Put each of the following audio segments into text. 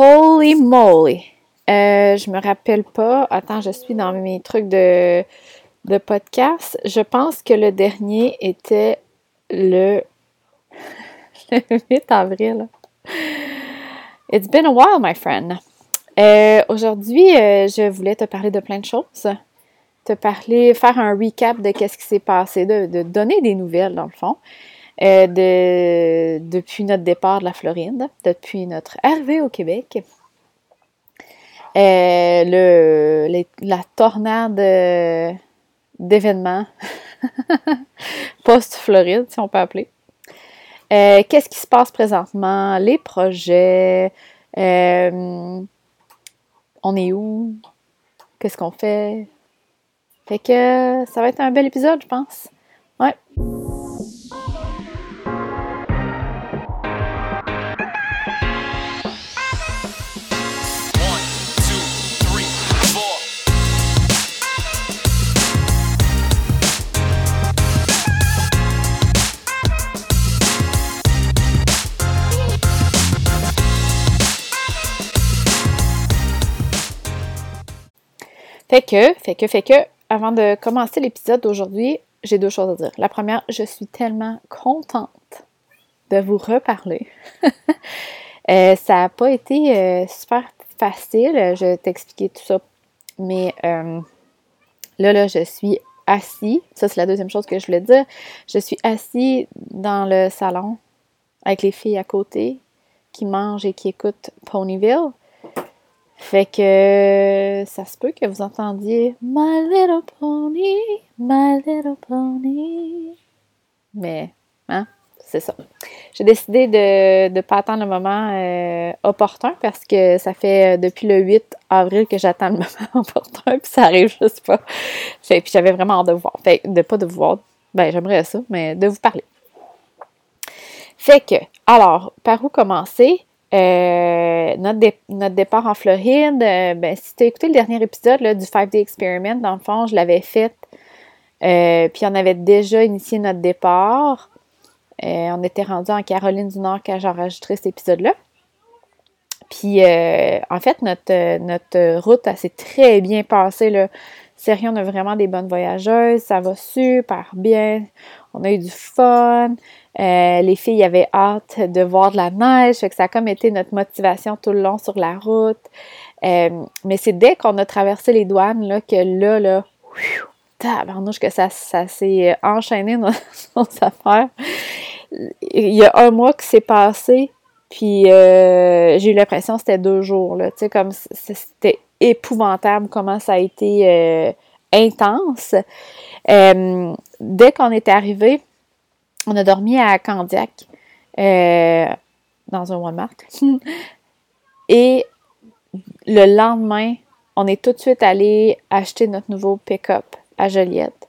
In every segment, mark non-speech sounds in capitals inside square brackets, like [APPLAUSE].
Holy moly! Euh, je me rappelle pas. Attends, je suis dans mes trucs de, de podcast. Je pense que le dernier était le, [LAUGHS] le 8 avril. It's been a while, my friend. Euh, aujourd'hui, euh, je voulais te parler de plein de choses. Te parler, faire un recap de qu'est-ce qui s'est passé, de, donner des nouvelles, dans le fond, euh, de, depuis notre départ de la Floride, depuis notre arrivée au Québec. le, la tornade d'événements [LAUGHS] post-Floride, si on peut appeler. Qu'est-ce qui se passe présentement, les projets, on est où, qu'est-ce qu'on fait? Fait que ça va être un bel épisode, je pense. Ouais. Fait que, fait que, fait que, avant de commencer l'épisode d'aujourd'hui, j'ai deux choses à dire. La première, je suis tellement contente de vous reparler. [LAUGHS] Euh, ça n'a pas été euh, super facile, je vais t'expliquer tout ça. Mais euh, là, là, je suis assis. Ça, c'est la deuxième chose que je voulais dire. Je suis assis dans le salon avec les filles à côté qui mangent et qui écoutent Ponyville. Fait que ça se peut que vous entendiez My little pony, my little pony. Mais, hein, c'est ça. J'ai décidé de ne pas attendre le moment euh, opportun parce que ça fait euh, depuis le 8 avril que j'attends le [LAUGHS] moment opportun, puis ça arrive juste pas. Fait, puis j'avais vraiment hâte de vous voir. Fait de pas de vous voir, ben j'aimerais ça, mais de vous parler. Fait que, alors, par où commencer? Euh, notre, départ en Floride, euh, ben, si tu as écouté le dernier épisode du 5-Day Experiment, dans le fond, je l'avais fait. Euh, puis on avait déjà initié notre départ. on était rendu en Caroline du Nord quand j'ai enregistré cet épisode-là. Puis en fait, notre, notre route s'est très bien passée. Là. Sérieux, on a vraiment des bonnes voyageuses. Ça va super bien. On a eu du fun. Euh, les filles avaient hâte de voir de la neige, fait que ça a comme été notre motivation tout le long sur la route. Euh, mais c'est dès qu'on a traversé les douanes là, que là, là, tabarnouche, que ça, ça s'est enchaîné dans [LAUGHS] nos affaires. Il y a un mois qui s'est passé, puis euh, j'ai eu l'impression que c'était deux jours. Là, tu sais, comme c'était épouvantable comment ça a été intense. dès qu'on est arrivé, on a dormi à Candiac, euh, dans un Walmart. [LAUGHS] Et le lendemain, on est tout de suite allé acheter notre nouveau pick-up à Joliette.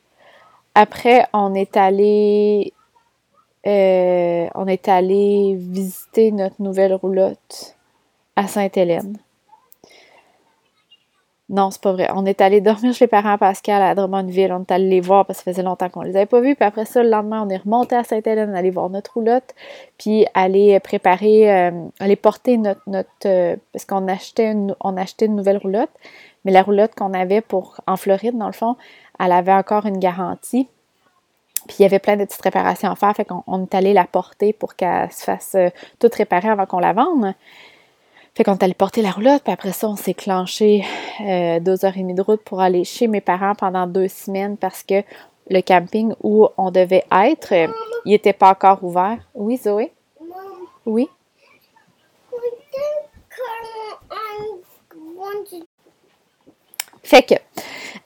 Après, on est allé euh, on est allé visiter notre nouvelle roulotte à Sainte-Hélène. Non, c'est pas vrai. On est allé dormir chez les parents Pascal à Drummondville. On est allé les voir parce que ça faisait longtemps qu'on les avait pas vus. Puis après ça, le lendemain, on est remonté à Sainte-Hélène, aller voir notre roulotte, puis aller préparer, euh, aller porter notre, euh, parce qu'on achetait une, on une nouvelle roulotte, mais la roulotte qu'on avait pour en Floride, dans le fond, elle avait encore une garantie. Puis il y avait plein de petites réparations à faire, fait qu'on est allé la porter pour qu'elle se fasse euh, toute réparer avant qu'on la vende. Fait qu'on est allé porter la roulotte, puis après ça, on s'est clenché euh, deux heures et demie de route pour aller chez mes parents pendant deux semaines parce que le camping où on devait être, euh, il n'était pas encore ouvert. Oui, Zoé? Oui? Fait que,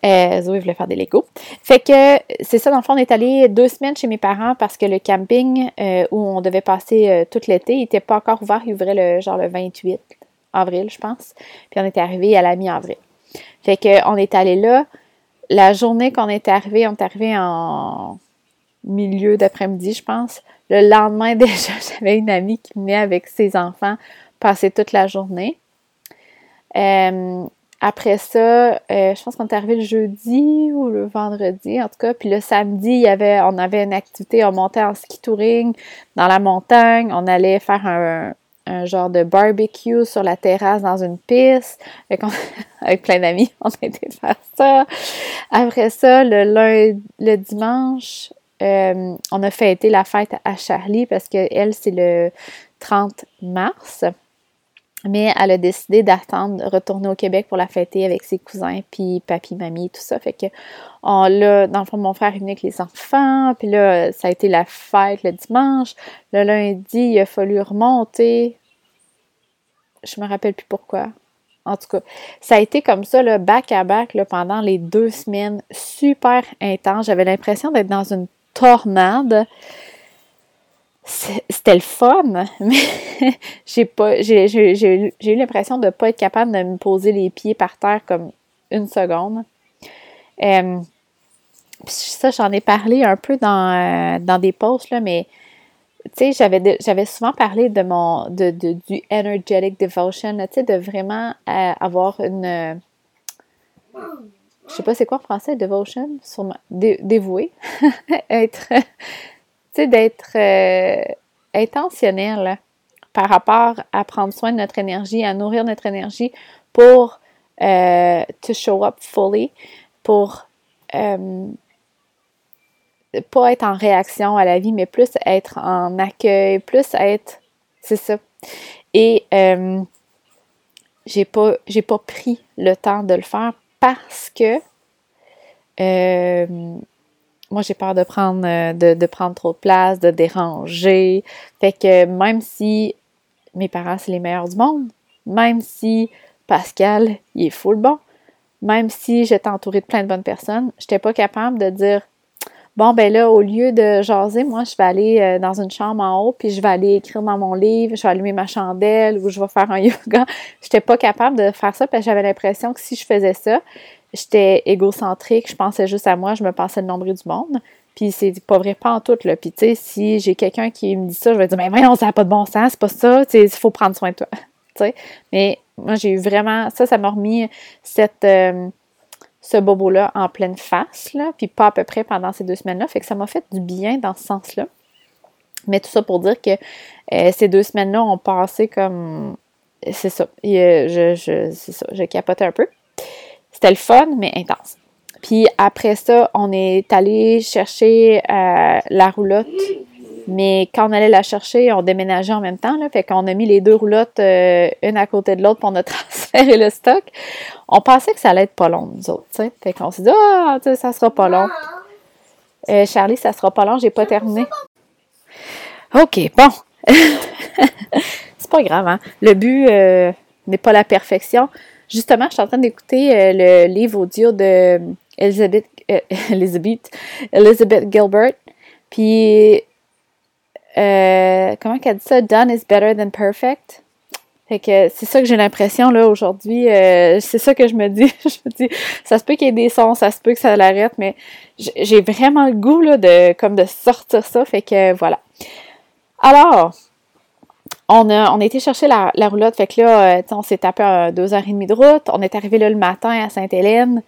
euh, Zoé voulait faire des Legos. Fait que, c'est ça, dans le fond, on est allé deux semaines chez mes parents parce que le camping où on devait passer tout l'été, il n'était pas encore ouvert. Il ouvrait le genre le 28 avril, je pense. Puis on était arrivé à la mi-avril. Fait qu'on est allé là. La journée qu'on est arrivé, on est arrivé en milieu d'après-midi, je pense. Le lendemain, [LAUGHS] déjà, j'avais une amie qui venait avec ses enfants passer toute la journée. Euh, après ça, euh, je pense qu'on est arrivé le jeudi ou le vendredi, en tout cas. Puis le samedi, il y avait, on avait une activité, on montait en ski touring dans la montagne. On allait faire un, un genre de barbecue sur la terrasse dans une piste. [LAUGHS] avec plein d'amis, on a été faire ça. Après ça, le lundi, le dimanche, euh, on a fêté la fête à Charlie parce qu'elle, c'est le 30 mars. Mais elle a décidé d'attendre de retourner au Québec pour la fêter avec ses cousins, puis papy, mamie, tout ça. Fait que, on, dans le fond, mon frère est venu avec les enfants, puis là, ça a été la fête le dimanche. Le lundi, il a fallu remonter. Je me rappelle plus pourquoi. En tout cas, ça a été comme ça, là, back à back, là, pendant les deux semaines, super intense. J'avais l'impression d'être dans une tornade c'était le fun, [LAUGHS] mais j'ai pas j'ai, eu l'impression de ne pas être capable de me poser les pieds par terre comme une seconde. Euh, ça, j'en ai parlé un peu dans, euh, des posts, là, mais tu sais, j'avais, souvent parlé de mon de, du energetic devotion, tu sais, de vraiment euh, avoir une je sais pas c'est quoi en français, devotion, sûrement, dévoué, [LAUGHS] être d'être euh, intentionnel par rapport à prendre soin de notre énergie, à nourrir notre énergie pour euh, to show up fully, pour euh, pas être en réaction à la vie, mais plus être en accueil, plus être, c'est ça. Et j'ai pas, j'ai pas pris le temps de le faire parce que moi, j'ai peur de prendre, euh, de, prendre trop de place, de déranger. Fait que même si mes parents, c'est les meilleurs du monde, même si Pascal, il est full bon, même si j'étais entourée de plein de bonnes personnes, j'étais pas capable de dire bon ben là au lieu de jaser, moi je vais aller euh, dans une chambre en haut puis je vais aller écrire dans mon livre, je vais allumer ma chandelle ou je vais faire un [LAUGHS] yoga. J'étais pas capable de faire ça parce que j'avais l'impression que si je faisais ça, j'étais égocentrique, je pensais juste à moi, je me pensais le nombril du monde. Puis c'est pas vrai, pas en tout, là. Puis tu sais, si j'ai quelqu'un qui me dit ça, je vais dire, mais voyons, ça n'a pas de bon sens, c'est pas ça, il faut prendre soin de toi. [LAUGHS] tu sais. Mais moi, j'ai eu vraiment, ça, ça m'a remis cette, euh, ce bobo-là en pleine face, là, puis pas à peu près pendant ces deux semaines-là. Fait que ça m'a fait du bien dans ce sens-là. Mais tout ça pour dire que euh, ces deux semaines-là ont passé comme. C'est ça. je, je, c'est ça. Je capotais un peu. C'était le fun, mais intense. Puis après ça, on est allé chercher euh, la roulotte. Mais quand on allait la chercher, on déménageait en même temps. Là, fait qu'on a mis les deux roulottes euh, une à côté de l'autre pour on a [LAUGHS] transféré le stock. On pensait que ça allait être pas long, nous autres. T'sais. Fait qu'on s'est dit, ah, ça sera pas long. Euh, Charlie, ça sera pas long, j'ai pas terminé. OK, bon. [LAUGHS] C'est pas grave, hein. Le but n'est pas la perfection. Justement, je suis en train d'écouter euh, le livre audio de Elizabeth, euh, [LAUGHS] Elizabeth, Elizabeth Gilbert. Puis, euh, comment qu'elle dit ça? Done is better than perfect. Fait que c'est ça que j'ai l'impression là aujourd'hui. c'est ça que je me dis. [LAUGHS] je me dis, ça se peut qu'il y ait des sons, ça se peut que ça l'arrête, mais j'ai vraiment le goût là, de comme de sortir ça. Fait que voilà. Alors, on a, on été chercher la, roulotte, fait que là, euh, on s'est tapé deux heures et demie de route. On est arrivé là le matin à Sainte-Hélène.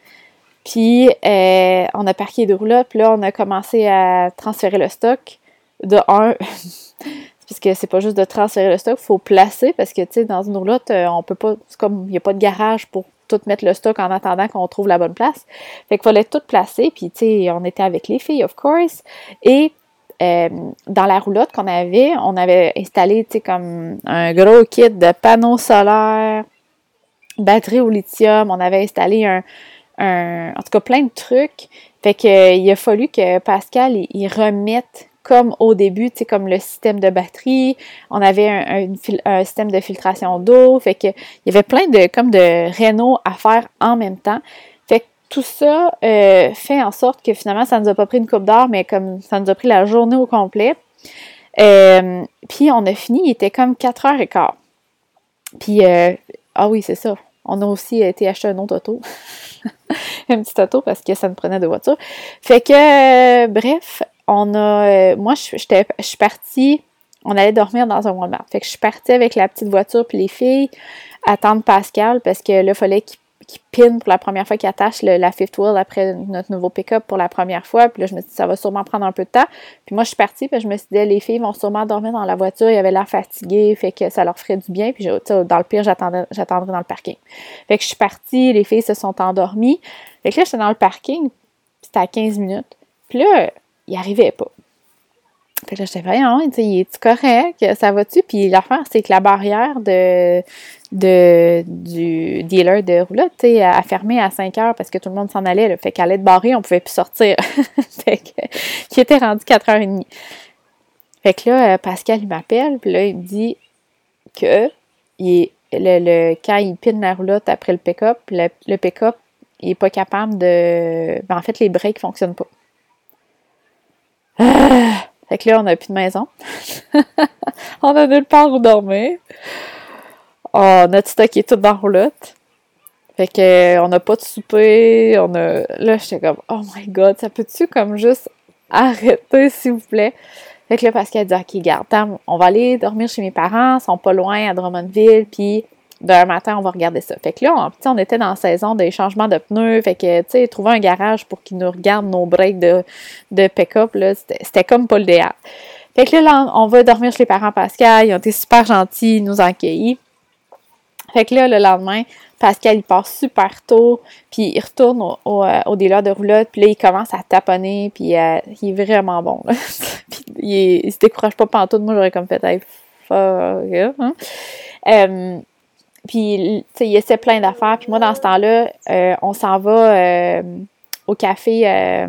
Puis euh, on a parqué deux roulottes, puis là, on a commencé à transférer le stock. De un, [LAUGHS] parce que c'est pas juste de transférer le stock, il faut placer parce que tu sais, dans une roulotte, euh, on peut pas. Comme il n'y a pas de garage pour tout mettre le stock en attendant qu'on trouve la bonne place. Fait qu'il fallait tout placer, puis tu sais, on était avec les filles, of course. Et euh, dans la roulotte qu'on avait, on avait installé, comme un gros kit de panneaux solaires, batterie au lithium, on avait installé un, en tout cas plein de trucs. Fait que euh, il a fallu que Pascal il, remette comme au début, tu sais, comme le système de batterie, on avait un, système de filtration d'eau, fait que il y avait plein de comme de rénaux à faire en même temps tout ça euh, fait en sorte que finalement, ça nous a pas pris une coupe d'heure, mais comme ça nous a pris la journée au complet. Euh, puis on a fini, il était comme 4h15. Puis, euh, ah oui, c'est ça. On a aussi été acheter un autre auto. [LAUGHS] un petit auto parce que ça nous prenait de voiture. Fait que, bref, on a. moi, je suis partie. On allait dormir dans un Walmart. Fait que je suis partie avec la petite voiture puis les filles attendre Pascal parce que là, il fallait qu'il qui pin pour la première fois, qui attache la fifth wheel après notre nouveau pick-up pour la première fois. Puis là, je me suis dit, ça va sûrement prendre un peu de temps. Puis moi, je suis partie, puis je me suis dit, les filles vont sûrement dormir dans la voiture. Ils avaient l'air fatigués, fait que ça leur ferait du bien. Puis dans le pire, j'attendrai dans le parking. Fait que je suis partie, les filles se sont endormies. Fait que là, j'étais dans le parking, c'était à 15 minutes. Puis là, il arrivait pas. Fait que là, j'étais, voyons, il est correct? Ça va-tu? Puis l'affaire, c'est que la barrière de, de, du dealer de roulotte, tu sais, a fermé à 5 heures parce que tout le monde s'en allait. Là. Fait qu'à l'aide barrée, on pouvait plus sortir. [LAUGHS] fait qu'il était rendu 4h30. Fait que là, euh, Pascal, il m'appelle, puis là, il me dit que il le, le, quand il pine la roulotte après le pick-up, le, le pick-up, il n'est pas capable de. Ben, en fait, les breaks ne fonctionnent pas. Ah! Fait que là, on n'a plus de maison. [LAUGHS] on a nulle part où dormir. Oh, notre stock est tout dans roulotte. Fait que on n'a pas de souper. On a. Là, j'étais comme Oh my god, ça peut-tu comme juste arrêter, s'il vous plaît? Fait que là, Pascal dit Ok, garde, on va aller dormir chez mes parents, ils sont pas loin à Drummondville, puis d'un matin, on va regarder ça. Fait que là, on, on était dans la saison des changements de pneus. Fait que, tu sais, trouver un garage pour qu'ils nous regardent nos breaks de, de pick-up, c'était comme pas le. Fait que là, on va dormir chez les parents Pascal. Ils ont été super gentils, ils nous ont accueillis. Fait que là, le lendemain, Pascal, il part super tôt, puis il retourne au, au, euh, de roulotte, puis là, il commence à taponner, puis euh, il est vraiment bon, là. [LAUGHS] puis il, se décourage pas pantoute. Moi, j'aurais comme fait, hey, fuck, hein? Euh, puis, tu sais, il essaie plein d'affaires. Puis moi, dans ce temps-là, euh, on s'en va euh, au café, euh,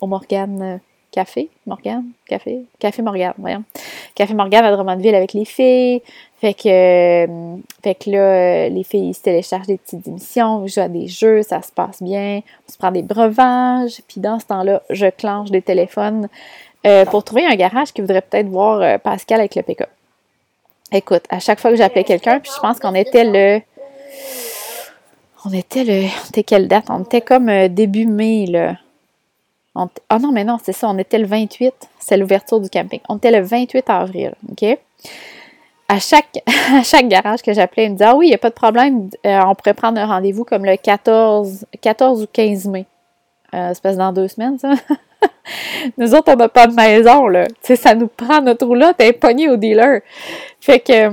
au Morgane Café, Morgane, Café, Café Morgane, voyons. Café Morgane à Drummondville avec les filles. Fait que, fait que là, les filles se téléchargent des petites émissions, jouent à des jeux, ça se passe bien, on se prend des breuvages. Puis dans ce temps-là, je clenche des téléphones pour trouver un garage qui voudrait peut-être voir Pascal avec le pick-up. Écoute, à chaque fois que j'appelais quelqu'un, puis je pense qu'on était le. On était le. On était quelle date? On était comme euh, début mai, là. Ah non, mais non, c'est ça, on était le 28. C'est l'ouverture du camping. On était le 28 avril, OK? À chaque, [LAUGHS] à chaque garage que j'appelais, il me disait Ah oui, il n'y a pas de problème, euh, on pourrait prendre un rendez-vous comme le 14, 14 ou 15 mai. Euh, c'est dans deux semaines, ça. [LAUGHS] [LAUGHS] nous autres, on n'a pas de maison, là. Tu sais, ça nous prend notre roulotte, elle est au dealer. Fait que,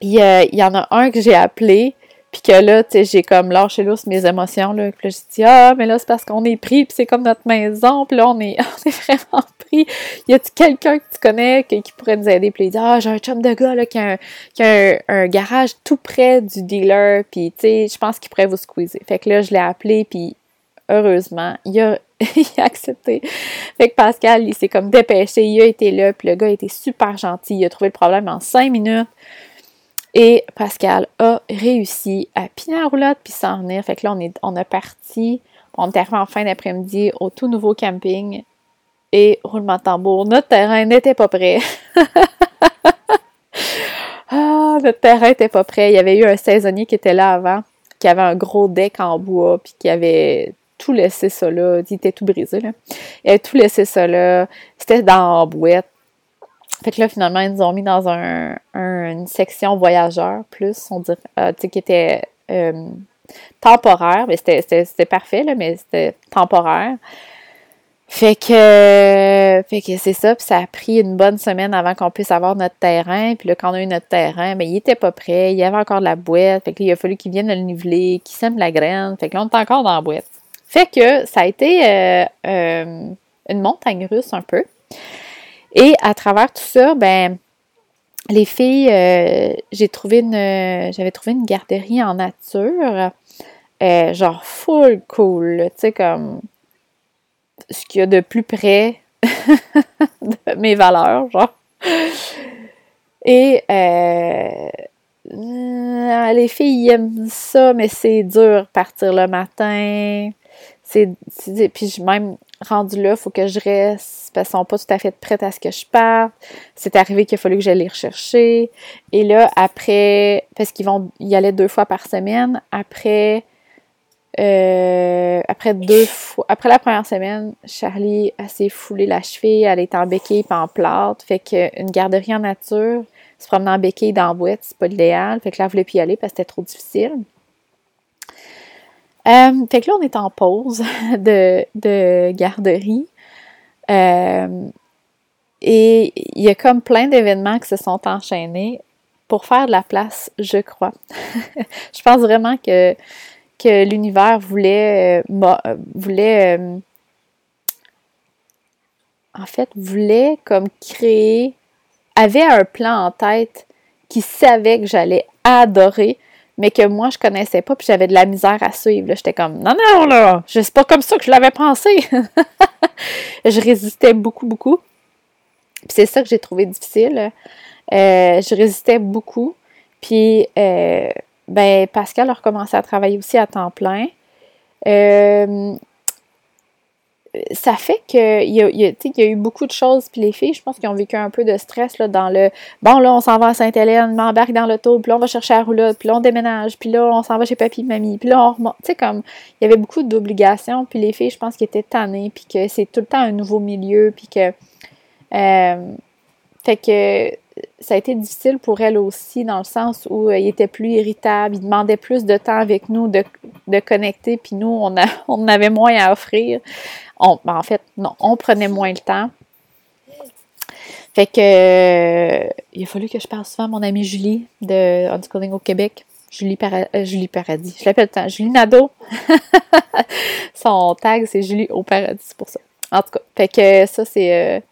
il y, en a un que j'ai appelé, puis que là, tu sais, j'ai comme lâché l'ours mes émotions, là. Puis là, j'ai dit, ah, mais là, c'est parce qu'on est pris, puis c'est comme notre maison, puis là, on est, [LAUGHS] on est vraiment pris. Y a-tu quelqu'un que tu connais qui, pourrait nous aider? Puis il dit, ah, j'ai un chum de gars, là, qui a un, un, garage tout près du dealer, puis tu sais, je pense qu'il pourrait vous squeezer. Fait que là, je l'ai appelé, puis heureusement, il a, [LAUGHS] a accepté. Fait que Pascal, il s'est comme dépêché, il a été là, puis le gars été super gentil, il a trouvé le problème en cinq minutes. Et Pascal a réussi à piner la roulotte puis s'en venir. Fait que là, on, est, on a parti, on est arrivé en fin d'après-midi au tout nouveau camping. Et roulement de tambour, notre terrain n'était pas prêt. [LAUGHS] ah, notre terrain n'était pas prêt. Il y avait eu un saisonnier qui était là avant, qui avait un gros deck en bois, puis qui avait tout laissé ça là. Il était tout brisé, là. Il avait tout laissé ça là. C'était dans la boîte. Fait que là, finalement, ils nous ont mis dans un, une section voyageur, plus, on dirait, euh, tu sais, qui était euh, temporaire. Mais c'était parfait, là, mais c'était temporaire. Fait que, fait que c'est ça, puis ça a pris une bonne semaine avant qu'on puisse avoir notre terrain. Puis là, quand on a eu notre terrain, mais ben, il était pas prêt, il y avait encore de la boîte. Fait que il a fallu qu'il vienne le niveler, qu'il sème la graine. Fait que là, on est encore dans la boîte. Fait que ça a été euh, euh, une montagne russe un peu. Et à travers tout ça, ben, les filles, euh, j'ai trouvé une, j'avais trouvé une garderie en nature, genre full cool, tu sais, comme ce qu'il y a de plus près [LAUGHS] de mes valeurs, genre. Et les filles aiment ça, mais c'est dur partir le matin c'est, puis même rendu là, il faut que je reste parce qu'ils sont pas tout à fait prêtes à ce que je parte. C'est arrivé qu'il a fallu que j'aille les rechercher. Et là, après, parce qu'ils vont y aller deux fois par semaine, après euh, après deux fois, après la première semaine, Charlie s'est foulé la cheville, elle est en béquille et en plâtre. Fait qu'une garderie en nature, se promener en béquille dans la boîte, c'est pas l'idéal. Fait que là, elle voulait plus y aller parce que c'était trop difficile. Euh, fait que là, on est en pause [LAUGHS] de, de garderie. Euh, et il y a comme plein d'événements qui se sont enchaînés pour faire de la place, je crois. [LAUGHS] je pense vraiment que, que l'univers voulait, euh, voulait en fait, voulait comme créer, avait un plan en tête qui savait que j'allais adorer, mais que moi, je connaissais pas, puis j'avais de la misère à suivre. J'étais comme, non, non, là, c'est pas comme ça que je l'avais pensé. [LAUGHS] je résistais beaucoup, beaucoup. Puis c'est ça que j'ai trouvé difficile. Euh, je résistais beaucoup. Puis, euh, ben, Pascal a recommencé à travailler aussi à temps plein. Euh, ça fait qu'il y, a, y, y a eu beaucoup de choses, puis les filles, je pense qu'ils ont vécu un peu de stress là, dans le bon, là, on s'en va à Sainte-Hélène, m'embarque dans l'auto, puis on va chercher la roulotte, puis là, on déménage, puis là, on s'en va chez papy et mamie, puis là, on remonte. Tu sais, comme, il y avait beaucoup d'obligations, puis les filles, je pense qu'ils étaient tannées, puis que c'est tout le temps un nouveau milieu, puis que. Euh, fait que ça a été difficile pour elle aussi, dans le sens où euh, il était plus irritable, il demandait plus de temps avec nous de, de connecter, puis nous, on, a, [LAUGHS] on avait moins à offrir. On, ben, en fait, non, on prenait moins le temps. Fait que euh, il a fallu que je parle souvent à mon amie Julie de Unschooling au Québec. Julie, euh, Julie Paradis. Je l'appelle tant Julie Nadeau. [LAUGHS] Son tag, c'est Julie au Paradis, c'est pour ça. En tout cas, fait que ça, c'est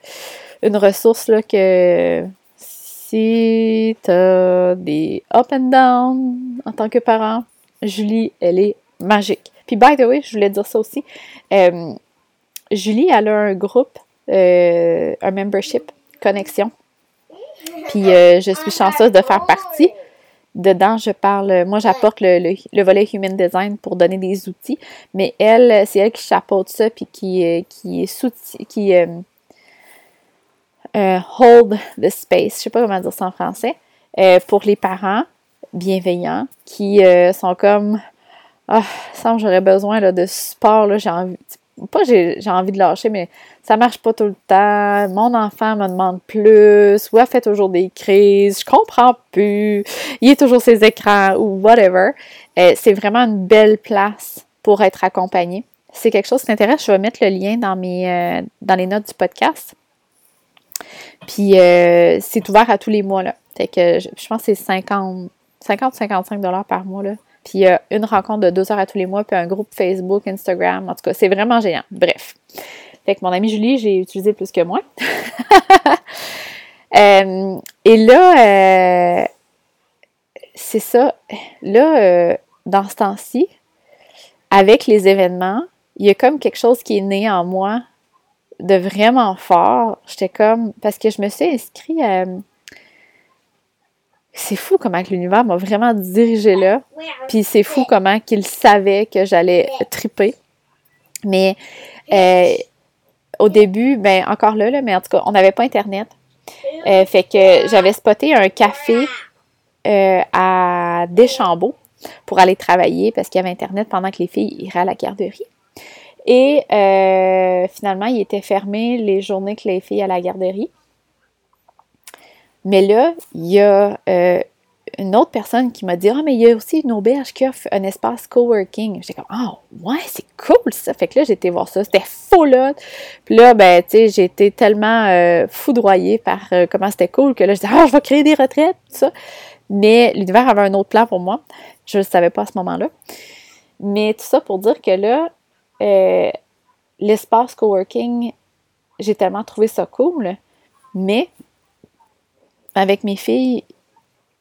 une ressource là, que si tu as des up and down en tant que parent, Julie, elle est magique. Puis, by the way, je voulais dire ça aussi. Euh, Julie, elle a un groupe, euh, un membership, connexion. Puis, euh, je suis chanceuse de faire partie. Dedans, je parle, moi, j'apporte le, volet Human Design pour donner des outils, mais elle, c'est elle qui chapeaute ça, puis qui, qui, qui euh, hold the space, je sais pas comment dire ça en français, euh, pour les parents bienveillants qui euh, sont comme ah, ça j'aurais besoin là, de support, là, j'ai envie. Pas j'ai, j'ai envie de lâcher, mais ça marche pas tout le temps. Mon enfant me demande plus, ou a fait toujours des crises, je comprends plus, il est toujours ses écrans ou whatever. c'est vraiment une belle place pour être accompagné. C'est quelque chose qui t'intéresse, je vais mettre le lien dans mes dans les notes du podcast. Puis euh, c'est ouvert à tous les mois, là. Fait que je, pense que c'est 50, 50 55 dollars par mois, là. Puis il y a une rencontre de deux heures à tous les mois, puis un groupe Facebook, Instagram. En tout cas, c'est vraiment génial. Bref. Fait que mon amie Julie, j'ai utilisé plus que moi. [LAUGHS] Euh, et là, euh, c'est ça. Là, dans ce temps-ci, avec les événements, il y a comme quelque chose qui est né en moi de vraiment fort. J'étais comme. Parce que je me suis inscrite à. C'est fou comment l'univers m'a vraiment dirigé là. Puis c'est fou comment qu'il savait que j'allais triper. Mais euh, au début, ben encore là, mais en tout cas, on n'avait pas Internet. Euh, fait que j'avais spoté un café euh, à Deschambault pour aller travailler parce qu'il y avait Internet pendant que les filles iraient à la garderie. Et finalement, il était fermé les journées que les filles à la garderie. Mais là, il y a euh, une autre personne qui m'a dit Ah, mais il y a aussi une auberge qui offre un espace coworking. J'étais comme Ah, ouais, c'est cool ça. Fait que là, j'ai été voir ça. C'était fou là. Puis là, ben, tu sais, j'ai été tellement euh, foudroyée par comment c'était cool que là, je disais Ah, je vais créer des retraites, tout ça. Mais l'univers avait un autre plan pour moi. Je ne le savais pas à ce moment-là. Mais tout ça pour dire que là, euh, l'espace coworking, j'ai tellement trouvé ça cool, mais avec mes filles,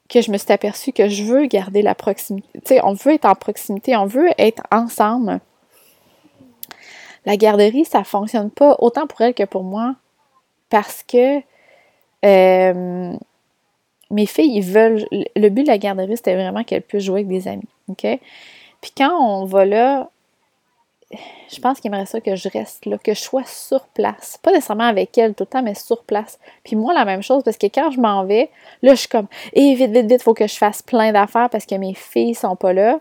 que je me suis aperçue que je veux garder la proximité. Tu sais, on veut être en proximité, on veut être ensemble. La garderie, ça fonctionne pas autant pour elle que pour moi parce que euh, mes filles, ils veulent. Le but de la garderie, c'était vraiment qu'elles puissent jouer avec des amis. OK? Puis quand on va là, je pense qu'il aimerait ça que je reste là, que je sois sur place. Pas nécessairement avec elle tout le temps, mais sur place. Puis moi, la même chose, parce que quand je m'en vais, là, je suis comme, hé, vite, vite, vite, il faut que je fasse plein d'affaires parce que mes filles sont pas là.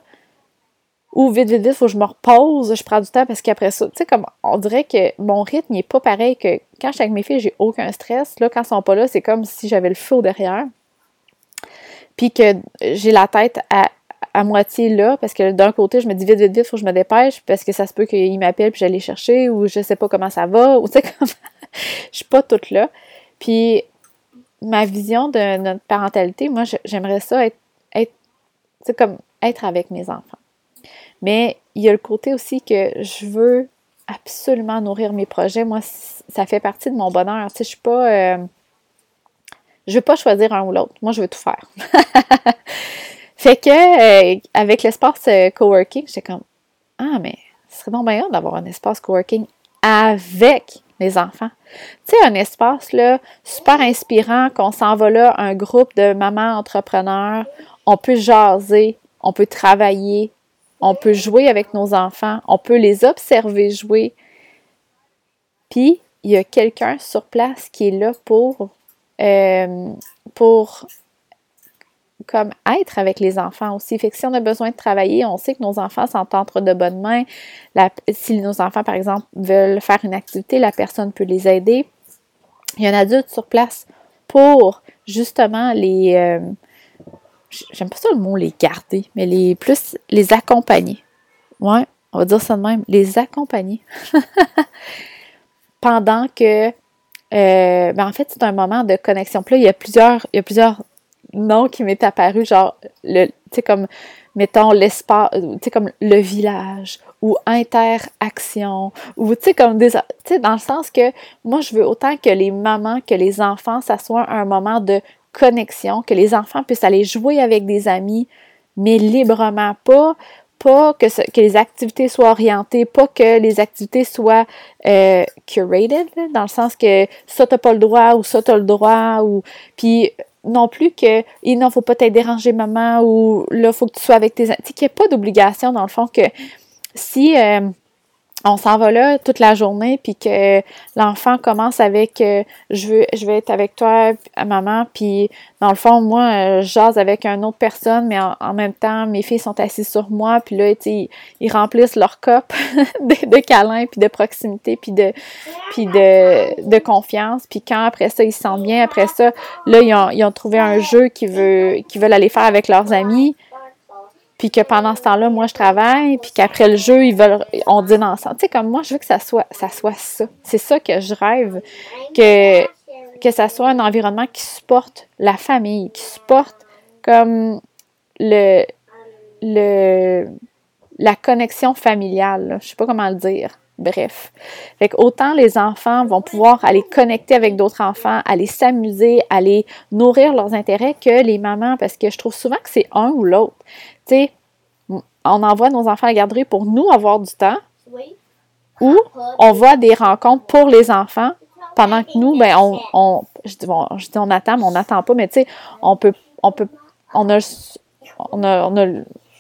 Ou vite, vite, vite, faut que je me repose, je prends du temps parce qu'après ça, tu sais, comme, on dirait que mon rythme n'est pas pareil que quand je suis avec mes filles, j'ai aucun stress. Là, quand elles sont pas là, c'est comme si j'avais le feu derrière. Puis que j'ai la tête à à moitié là, parce que d'un côté, je me dis vite, vite, vite, faut que je me dépêche, parce que ça se peut qu'il m'appelle puis j'allais chercher, ou je sais pas comment ça va, [LAUGHS] ou tu sais, comme, je suis pas toute là. Puis, ma vision de notre parentalité, moi, j'aimerais ça être, être comme être avec mes enfants. Mais il y a le côté aussi que je veux absolument nourrir mes projets. Moi, ça fait partie de mon bonheur. Tu sais, je suis pas. Euh, je veux pas choisir un ou l'autre. Moi, je veux tout faire. [LAUGHS] fait que euh, avec l'espace euh, coworking, j'étais comme Ah, mais ce serait bon bien d'avoir un espace coworking avec les enfants. Tu sais, un espace là, super inspirant, qu'on s'en va là, un groupe de mamans entrepreneurs, on peut jaser, on peut travailler, on peut jouer avec nos enfants, on peut les observer jouer. Puis, il y a quelqu'un sur place qui est là pour, euh, pour comme être avec les enfants aussi. Fait que si on a besoin de travailler, on sait que nos enfants sont entre de bonnes mains. si nos enfants, par exemple, veulent faire une activité, la personne peut les aider. Il y a un adulte sur place pour justement les, euh, j'aime pas ça le mot les garder, mais les plus les accompagner. Ouais, on va dire ça de même, les accompagner. [LAUGHS] Pendant que euh, ben en fait, c'est un moment de connexion. Puis là, il y a plusieurs, il y a plusieurs noms qui m'est apparu, genre tu sais, comme mettons l'espace, tu sais, comme le village ou interaction, ou tu sais, comme des. Tu sais, dans le sens que moi, je veux autant que les mamans, que les enfants, ça soit un moment de connexion, que les enfants puissent aller jouer avec des amis, mais librement, pas, pas que, que les activités soient orientées, pas que les activités soient euh, curated, dans le sens que ça t'as pas le droit ou ça t'as le droit, ou puis non plus que il ne faut pas t'être dérangé maman ou là faut que tu sois avec tes tu sais qu'il n'y ait pas d'obligation dans le fond que si euh, on s'en va là toute la journée, puis que l'enfant commence avec euh, je veux je vais être avec toi, maman, puis dans le fond, moi, euh, jase avec une autre personne, mais en, même temps, mes filles sont assises sur moi, puis là, ils, remplissent leur cop [LAUGHS] de, de câlins, puis de proximité, puis de de, de confiance, puis quand après ça, ils se sentent bien, après ça, là, ils ont, ils ont trouvé un jeu qu'ils veulent, qu'ils veulent aller faire avec leurs amis, puis que pendant ce temps-là, moi, je travaille, puis qu'après le jeu, ils veulent, on dîne ensemble. Tu sais, comme moi, je veux que ça soit ça. Soit ça. C'est ça que je rêve, que, que ça soit un environnement qui supporte la famille, qui supporte comme le, le, la connexion familiale. Je sais pas comment le dire. Bref. Fait autant les enfants vont pouvoir aller connecter avec d'autres enfants, aller s'amuser, aller nourrir leurs intérêts que les mamans, parce que je trouve souvent que c'est un ou l'autre. Tu sais, on envoie nos enfants à la garderie pour nous avoir du temps. Ou on va des rencontres pour les enfants pendant que nous, ben, on, on je, dis, bon, je dis on attend, mais on n'attend pas, mais tu sais, on peut, on peut, on a, on a, on a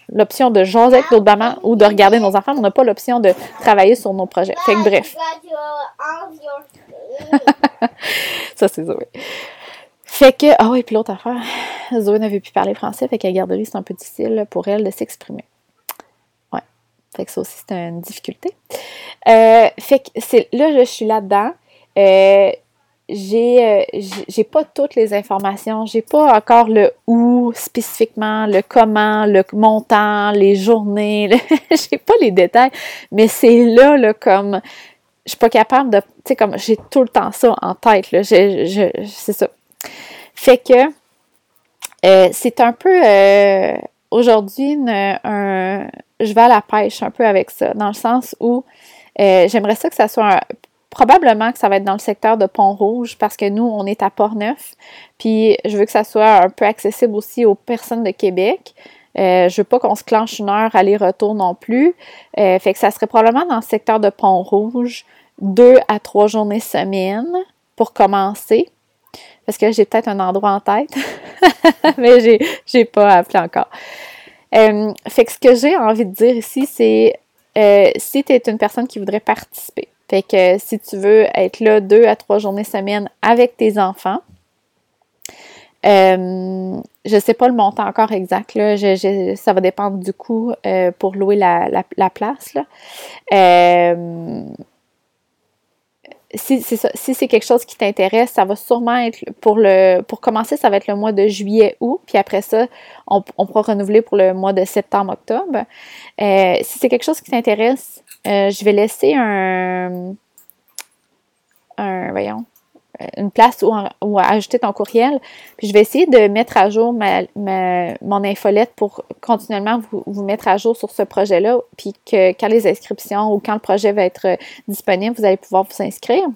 l'option de jaser avec d'autres mamans ou de regarder nos enfants, mais on n'a pas l'option de travailler sur nos projets. Fait que bref. [LAUGHS] Ça, c'est Zoé. Fait que, ah oui, puis l'autre affaire, [SIGHS] Zoé n'avait plus parler français, fait qu'à la garderie, c'est un peu difficile pour elle de s'exprimer. Ouais. Fait que ça aussi, c'est une difficulté. Euh, fait que c'est, là, je suis là-dedans. Euh, j'ai, euh, j'ai pas toutes les informations, j'ai pas encore le où spécifiquement, le comment, le montant, les journées, [LAUGHS] j'ai pas les détails, mais c'est là, là, comme je suis pas capable de, tu sais, comme j'ai tout le temps ça en tête, là, c'est ça. Fait que euh, c'est un peu euh, aujourd'hui un, je vais à la pêche un peu avec ça, dans le sens où j'aimerais ça que ça soit un, Probablement que ça va être dans le secteur de Pont-Rouge parce que nous, on est à Port-Neuf. Puis je veux que ça soit un peu accessible aussi aux personnes de Québec. Euh, je veux pas qu'on se clenche une heure aller-retour non plus. Euh, fait que ça serait probablement dans le secteur de Pont-Rouge, deux à trois journées semaine pour commencer. Parce que j'ai peut-être un endroit en tête, [LAUGHS] mais j'ai, j'ai pas appelé encore. Euh, fait que ce que j'ai envie de dire ici, c'est euh, si tu es une personne qui voudrait participer, fait que si tu veux être là deux à trois journées semaine avec tes enfants, euh, je ne sais pas le montant encore exact, là. ça va dépendre du coût euh, pour louer la, place. Euh, si c'est quelque chose qui t'intéresse, ça va sûrement être pour le pour commencer, ça va être le mois de juillet août, puis après ça, on, pourra renouveler pour le mois de septembre octobre. Euh, si c'est quelque chose qui t'intéresse, euh, je vais laisser un un voyons une place où, ajouter ton courriel. Puis je vais essayer de mettre à jour ma, mon infolette pour continuellement vous, mettre à jour sur ce projet-là. Puis que quand les inscriptions ou quand le projet va être euh, disponible, vous allez pouvoir vous inscrire.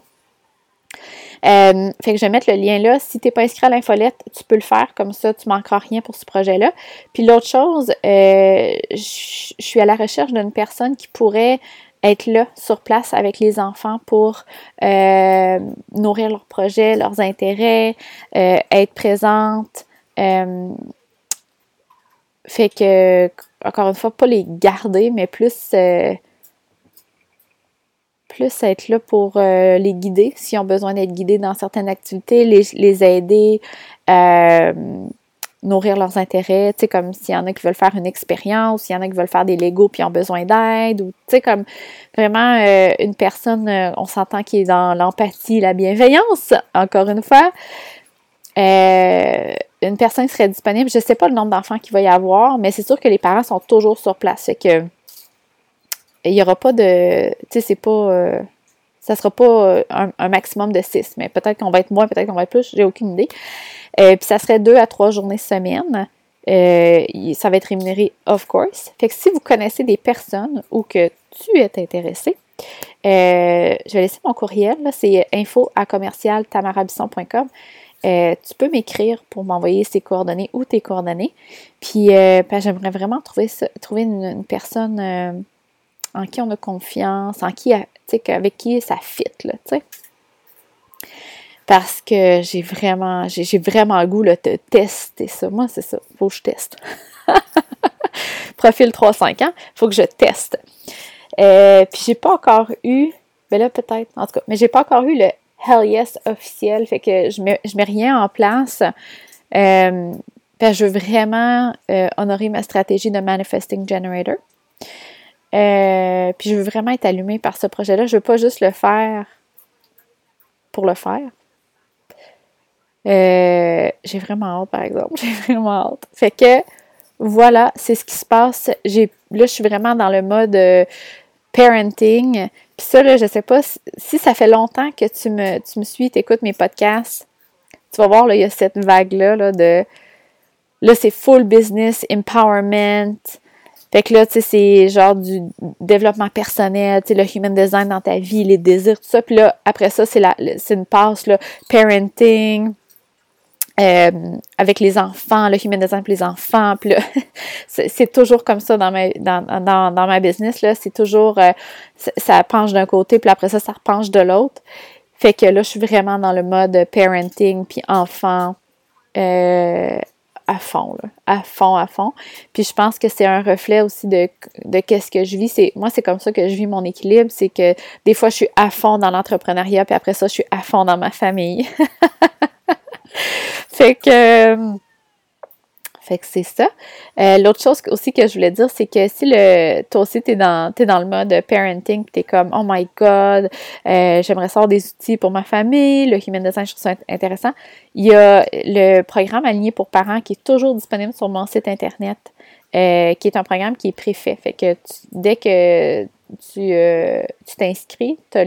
Euh, fait que je vais mettre le lien là. Si tu n'es pas inscrit à l'infolette, tu peux le faire. Comme ça, tu ne manqueras rien pour ce projet-là. Puis l'autre chose, je suis à la recherche d'une personne qui pourrait être là sur place avec les enfants pour euh, nourrir leurs projets, leurs intérêts, euh, être présente. Euh, fait que, encore une fois, pas les garder, mais plus, plus être là pour les guider s'ils ont besoin d'être guidés dans certaines activités, les, les aider nourrir leurs intérêts, tu sais, comme s'il y en a qui veulent faire une expérience, s'il y en a qui veulent faire des Legos puis ont besoin d'aide, ou tu sais, comme vraiment euh, une personne, euh, on s'entend qui est dans l'empathie, la bienveillance, encore une fois. Euh, une personne qui serait disponible, je ne sais pas le nombre d'enfants qu'il va y avoir, mais c'est sûr que les parents sont toujours sur place. Fait que il n'y aura pas de. Tu sais, c'est pas. Ça sera pas un, un, maximum de six, mais peut-être qu'on va être moins, peut-être qu'on va être plus, j'ai aucune idée. Euh, puis ça serait deux à trois journées semaine. Euh, ça va être rémunéré, of course. Fait que si vous connaissez des personnes ou que tu es intéressé, euh, je vais laisser mon courriel, c'est info à commercial tamarabisson.com. tu peux m'écrire pour m'envoyer ses coordonnées ou tes coordonnées. Puis ben, j'aimerais vraiment trouver, trouver une, personne en qui on a confiance, en qui, avec qui ça fit, là, tu sais parce que j'ai vraiment, j'ai vraiment le goût de tester ça. Moi, c'est ça. Faut que je teste. [LAUGHS] Profil 3-5 ans, faut que je teste. Euh, puis j'ai pas encore eu, ben là peut-être, en tout cas, mais j'ai pas encore eu le Hell Yes officiel, fait que je mets, je mets rien en place. Euh, je veux vraiment euh, honorer ma stratégie de Manifesting Generator. Euh, puis je veux vraiment être allumée par ce projet-là. Je veux pas juste le faire pour le faire. Euh, j'ai vraiment hâte, par exemple. [LAUGHS] J'ai vraiment hâte. Fait que, voilà, c'est ce qui se passe. J'ai, là, je suis vraiment dans le mode euh, parenting. Puis ça, là, je sais pas si, ça fait longtemps que tu me, tu me suis, tu écoutes mes podcasts. Tu vas voir, là, il y a cette vague-là là, de. Là, c'est full business, empowerment. Fait que là, tu sais, c'est genre du développement personnel, tu sais, le human design dans ta vie, les désirs, tout ça. Puis là, après ça, c'est, la, c'est une passe, là, parenting, euh, avec les enfants, le human design pour les enfants. [LAUGHS] c'est toujours comme ça dans ma, dans, dans, dans ma business. Là, c'est toujours, euh, ça penche d'un côté, puis après ça, ça repenche de l'autre. Fait que là, je suis vraiment dans le mode parenting, puis enfant, euh, à fond, là, à fond, à fond. Puis je pense que c'est un reflet aussi de, qu'est-ce que je vis. C'est, moi, c'est comme ça que je vis mon équilibre. C'est que des fois, je suis à fond dans l'entrepreneuriat, puis après ça, je suis à fond dans ma famille. [LAUGHS] fait que. Fait que c'est ça. Euh, l'autre chose aussi que je voulais dire, c'est que si le, toi aussi dans, es dans le mode parenting, tu es comme oh my god, euh, j'aimerais savoir des outils pour ma famille, le human design, je trouve ça intéressant. Il y a le programme aligné pour parents qui est toujours disponible sur mon site internet, euh, qui est un programme qui est préfet. Fait que dès que tu tu t'inscris, tu as,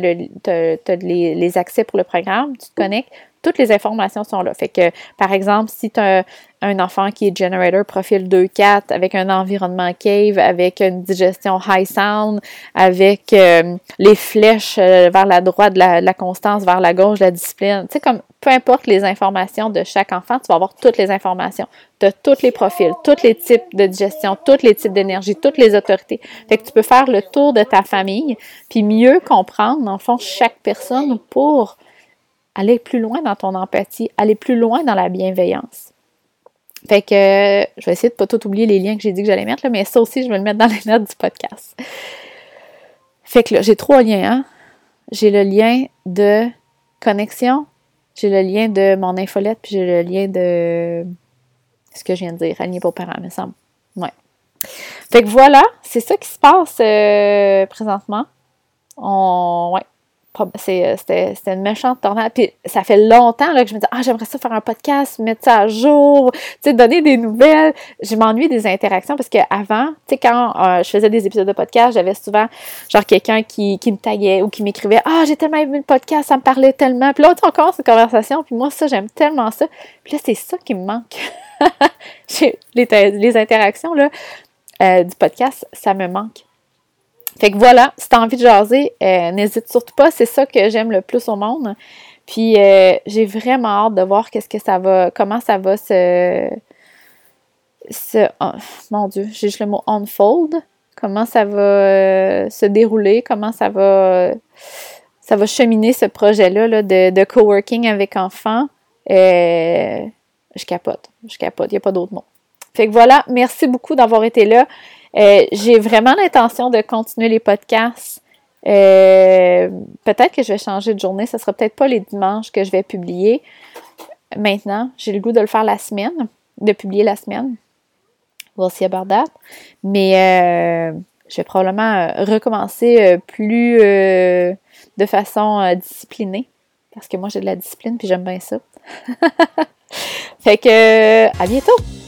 les, accès pour le programme, tu te connectes, toutes les informations sont là. Fait que, par exemple, si tu as un enfant qui est generator profil 2-4 avec un environnement cave, avec une digestion high sound, avec euh, les flèches euh, vers la droite, la, la, constance vers la gauche, la discipline. Tu sais, comme peu importe les informations de chaque enfant, tu vas avoir toutes les informations de tous les profils, tous les types de digestion, tous les types d'énergie, toutes les autorités. Fait que tu peux faire le tour de ta famille, puis mieux comprendre, en fond, chaque personne pour aller plus loin dans ton empathie, aller plus loin dans la bienveillance. Fait que je vais essayer de pas tout oublier les liens que j'ai dit que j'allais mettre, là, mais ça aussi, je vais le mettre dans les notes du podcast. Fait que là, j'ai trois liens. Hein? J'ai le lien de connexion, j'ai le lien de mon infolette, puis j'ai le lien de ce que je viens de dire, aligné pour parents, me semble. Ouais. Fait que voilà, c'est ça qui se passe euh, présentement. On, ouais, c'était une méchante tornade. Puis ça fait longtemps là, que je me dis, ah, j'aimerais ça faire un podcast, mettre ça à jour, donner des nouvelles. Je m'ennuie des interactions parce qu'avant, tu sais, quand je faisais des épisodes de podcast, j'avais souvent, genre, quelqu'un qui, qui me taguait ou qui m'écrivait, ah, j'ai tellement aimé le podcast, ça me parlait tellement. Puis là, on commence une conversation, puis moi, ça, j'aime tellement ça. Puis là, c'est ça qui me manque. [LAUGHS] les, les interactions, là, euh, du podcast, ça me manque. Fait que voilà, si tu as envie de jaser, euh, n'hésite surtout pas, c'est ça que j'aime le plus au monde. Puis euh, j'ai vraiment hâte de voir qu'est-ce que ça va, comment ça va se, oh, mon Dieu, j'ai juste le mot unfold, comment ça va se dérouler, comment ça va, ça va cheminer ce projet-là de, de coworking avec enfants. je capote, je capote, il n'y a pas d'autre mot. Fait que voilà, merci beaucoup d'avoir été là. Euh, j'ai vraiment l'intention de continuer les podcasts. Euh, peut-être que je vais changer de journée. Ce sera peut-être pas les dimanches que je vais publier. Maintenant, j'ai le goût de le faire la semaine, de publier la semaine. We'll about that. Mais euh, je vais probablement recommencer plus de façon disciplinée. Parce que moi, j'ai de la discipline puis j'aime bien ça. [LAUGHS] fait que, à bientôt!